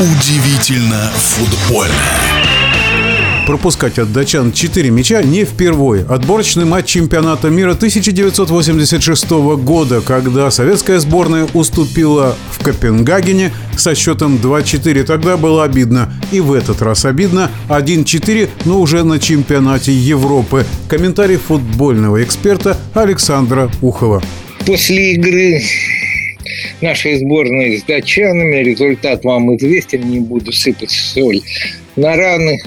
Удивительно футбольно. Пропускать от датчан 4 мяча не впервой. Отборочный матч чемпионата мира 1986 года, когда советская сборная уступила в Копенгагене со счетом 2-4. Тогда было обидно. И в этот раз обидно. 1-4, но уже на чемпионате Европы. Комментарий футбольного эксперта Александра Ухова. После игры нашей сборной с датчанами. Результат вам известен, не буду сыпать соль на раны.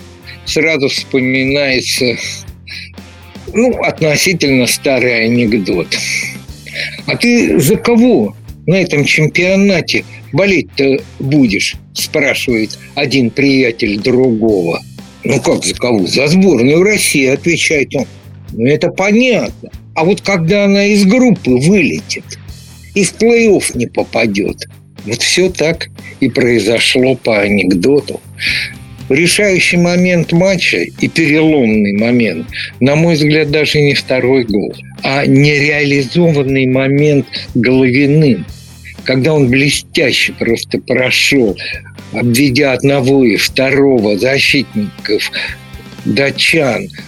Сразу вспоминается ну, относительно старый анекдот. А ты за кого на этом чемпионате болеть-то будешь? Спрашивает один приятель другого. Ну как за кого? За сборную России, отвечает он. Ну это понятно. А вот когда она из группы вылетит – и в плей-офф не попадет. Вот все так и произошло по анекдоту. Решающий момент матча и переломный момент, на мой взгляд, даже не второй гол, а нереализованный момент Головиным, когда он блестяще просто прошел, обведя одного и второго защитников датчан –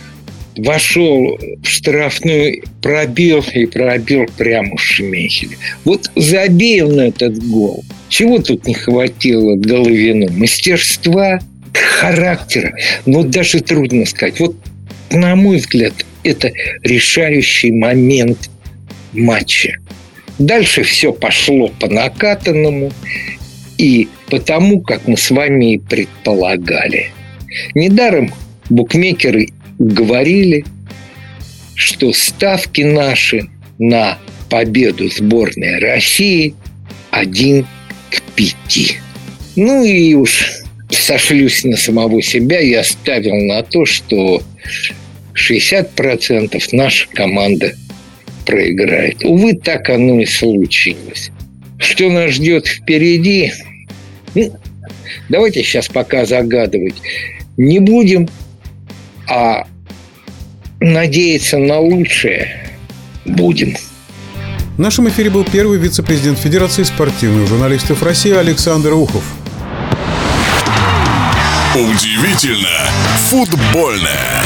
вошел в штрафной пробил и пробил прямо в Шмехеле. Вот забей на этот гол. Чего тут не хватило Головину? Мастерства, характера. Но даже трудно сказать. Вот, на мой взгляд, это решающий момент матча. Дальше все пошло по накатанному и потому, как мы с вами и предполагали. Недаром букмекеры говорили, что ставки наши на победу сборной России один к пяти. Ну и уж сошлюсь на самого себя, я ставил на то, что 60% наша команда проиграет. Увы, так оно и случилось. Что нас ждет впереди? Ну, давайте сейчас пока загадывать не будем, а надеяться на лучшее будем. В нашем эфире был первый вице-президент Федерации спортивных журналистов России Александр Ухов. Удивительно футбольное.